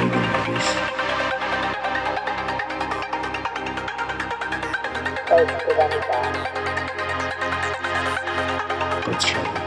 Close to show.